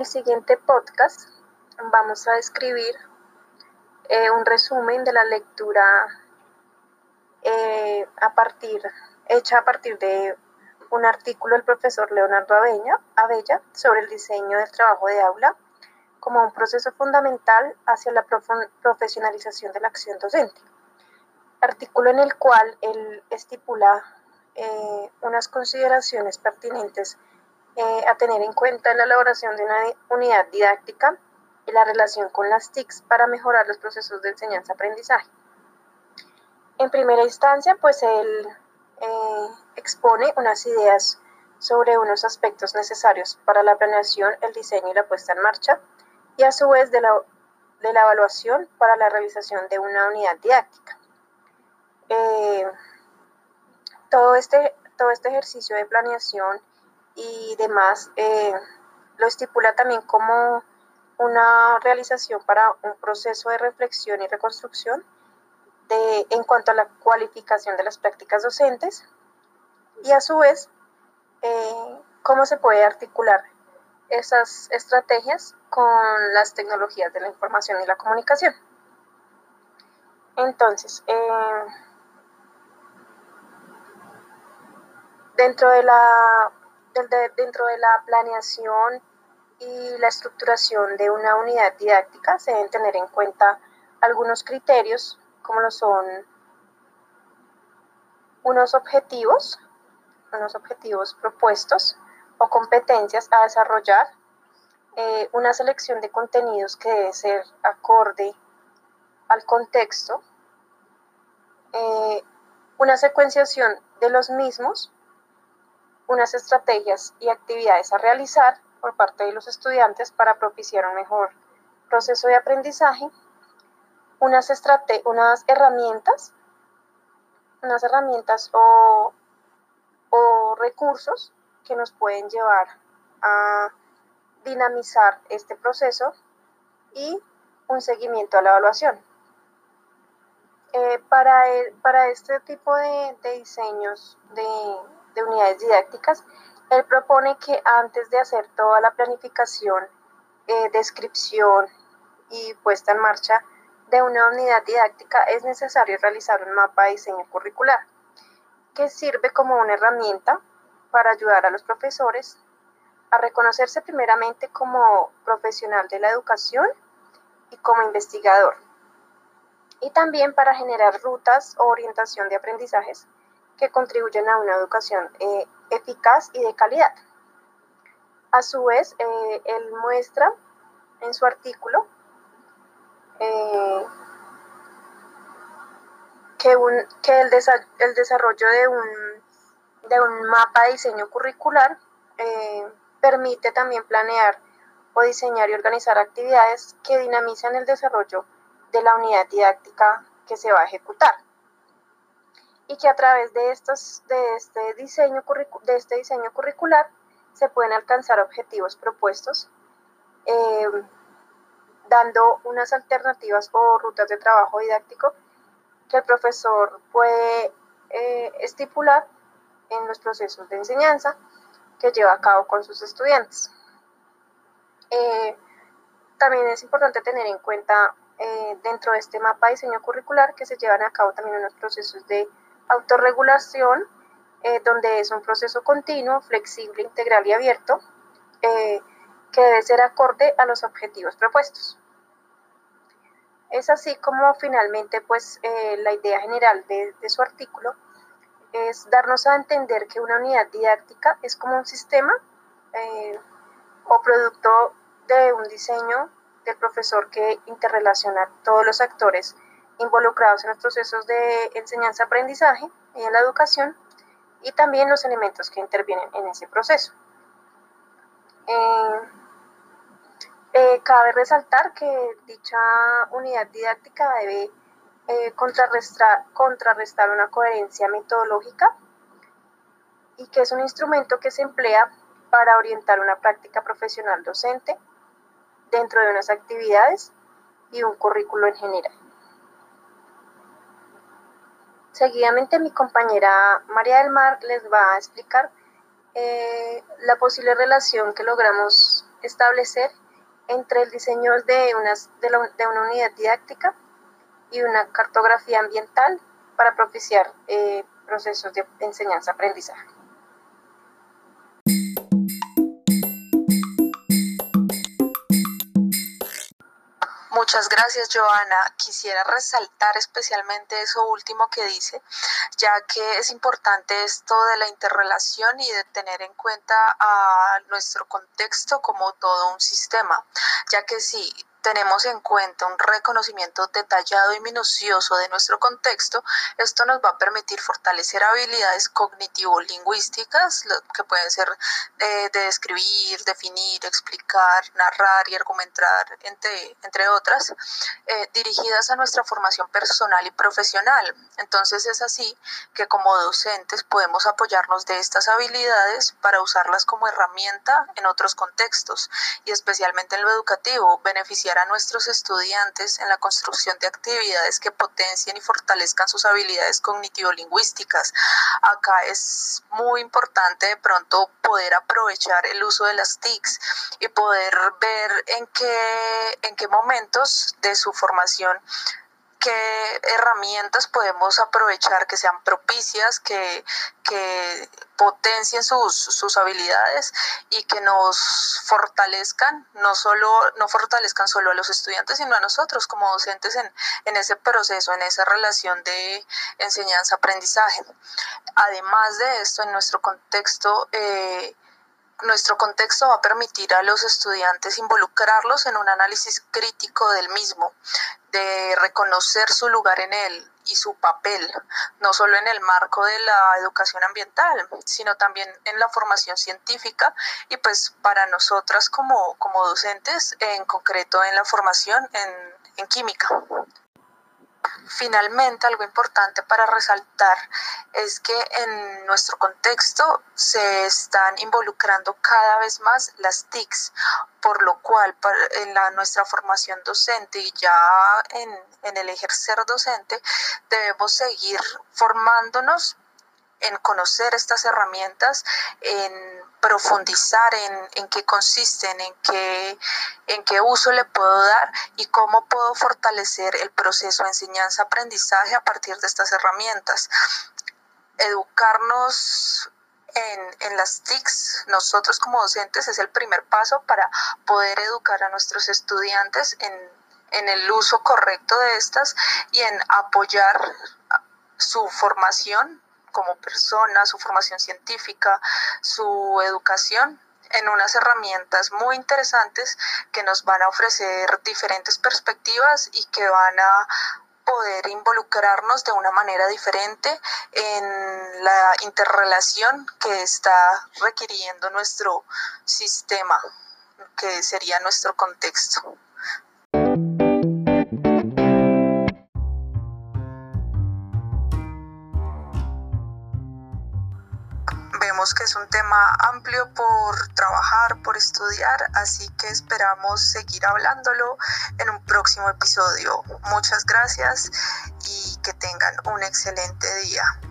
el siguiente podcast vamos a describir eh, un resumen de la lectura eh, a partir, hecha a partir de un artículo del profesor Leonardo Abella sobre el diseño del trabajo de aula como un proceso fundamental hacia la profesionalización de la acción docente. Artículo en el cual él estipula eh, unas consideraciones pertinentes eh, a tener en cuenta en la elaboración de una unidad didáctica y la relación con las TICs para mejorar los procesos de enseñanza-aprendizaje. En primera instancia, pues él eh, expone unas ideas sobre unos aspectos necesarios para la planeación, el diseño y la puesta en marcha, y a su vez de la, de la evaluación para la realización de una unidad didáctica. Eh, todo, este, todo este ejercicio de planeación y demás eh, lo estipula también como una realización para un proceso de reflexión y reconstrucción de, en cuanto a la cualificación de las prácticas docentes y a su vez eh, cómo se puede articular esas estrategias con las tecnologías de la información y la comunicación. Entonces, eh, dentro, de la, dentro de la planeación y la estructuración de una unidad didáctica se deben tener en cuenta algunos criterios, como lo son unos objetivos, unos objetivos propuestos, o competencias a desarrollar, eh, una selección de contenidos que debe ser acorde al contexto, eh, una secuenciación de los mismos, unas estrategias y actividades a realizar por parte de los estudiantes para propiciar un mejor proceso de aprendizaje, unas, unas herramientas, unas herramientas o, o recursos que nos pueden llevar a dinamizar este proceso y un seguimiento a la evaluación. Eh, para, para este tipo de, diseños de, unidades didácticas, él propone que antes de hacer toda la planificación, eh, descripción y puesta en marcha de una unidad didáctica, es necesario realizar un mapa de diseño curricular, que sirve como una herramienta para ayudar a los profesores a reconocerse primeramente como profesional de la educación y como investigador. Y también para generar rutas o orientación de aprendizajes que contribuyen a una educación eh, eficaz y de calidad. A su vez, eh, él muestra en su artículo eh, que, el, el desarrollo de un de un mapa de diseño curricular permite también planear o diseñar y organizar actividades que dinamizan el desarrollo de la unidad didáctica que se va a ejecutar. Y que a través de, estos, de, este, diseño, de este diseño curricular se pueden alcanzar objetivos propuestos, eh, dando unas alternativas o rutas de trabajo didáctico que el profesor puede eh, estipular en los procesos de enseñanza que lleva a cabo con sus estudiantes. Eh, también es importante tener en cuenta eh, dentro de este mapa de diseño curricular que se llevan a cabo también unos procesos de autorregulación, eh, donde es un proceso continuo, flexible, integral y abierto, que debe ser acorde a los objetivos propuestos. Es así como finalmente pues la idea general de, su artículo es darnos a entender que una unidad didáctica es como un sistema eh, o producto de un diseño del profesor que interrelaciona todos los actores involucrados en los procesos de enseñanza-aprendizaje y en la educación y también los elementos que intervienen en ese proceso. Eh, eh, cabe resaltar que dicha unidad didáctica debe eh, contrarrestar, contrarrestar una coherencia metodológica y que es un instrumento que se emplea para orientar una práctica profesional docente dentro de unas actividades y un currículo en general. Seguidamente mi compañera María del Mar les va a explicar eh, la posible relación que logramos establecer entre el diseño de, de, una unidad didáctica y una cartografía ambiental para propiciar eh, procesos de enseñanza-aprendizaje. Muchas gracias, Joana. Quisiera resaltar especialmente eso último que dice, ya que es importante esto de la interrelación y de tener en cuenta a nuestro contexto como todo un sistema, ya que si tenemos en cuenta un reconocimiento detallado y minucioso de nuestro contexto, esto nos va a permitir fortalecer habilidades cognitivo-lingüísticas, que pueden ser eh, de describir, definir, explicar, narrar y argumentar, entre, entre otras, eh, dirigidas a nuestra formación personal y profesional. Entonces es así que como docentes podemos apoyarnos de estas habilidades para usarlas como herramienta en otros contextos y especialmente en lo educativo, beneficiar a nuestros estudiantes en la construcción de actividades que potencien y fortalezcan sus habilidades cognitivo-lingüísticas. Acá es muy importante de pronto poder aprovechar el uso de las TICs y poder ver en qué, en qué momentos de su formación qué herramientas podemos aprovechar que sean propicias, que, potencien sus, habilidades y que nos fortalezcan, no solo, no fortalezcan solo a los estudiantes, sino a nosotros como docentes en, en ese proceso, en esa relación de enseñanza-aprendizaje. Además de esto, en nuestro contexto, eh, nuestro contexto va a permitir a los estudiantes involucrarlos en un análisis crítico del mismo, de reconocer su lugar en él y su papel, no solo en el marco de la educación ambiental, sino también en la formación científica y pues para nosotras como, como docentes, en concreto en la formación en, en química. Finalmente, algo importante para resaltar es que en nuestro contexto se están involucrando cada vez más las TICs, por lo cual en la, nuestra formación docente y ya en, el ejercer docente debemos seguir formándonos en conocer estas herramientas, en profundizar en, en qué consisten, en qué, en qué uso le puedo dar y cómo puedo fortalecer el proceso de enseñanza-aprendizaje a partir de estas herramientas. Educarnos en, en, las TICs, nosotros como docentes, es el primer paso para poder educar a nuestros estudiantes en, en el uso correcto de estas y en apoyar su formación como persona, su formación científica, su educación en unas herramientas muy interesantes que nos van a ofrecer diferentes perspectivas y que van a poder involucrarnos de una manera diferente en la interrelación que está requiriendo nuestro sistema, que sería nuestro contexto. Que es un tema amplio por trabajar, por estudiar, así que esperamos seguir hablándolo en un próximo episodio. Muchas gracias y que tengan un excelente día.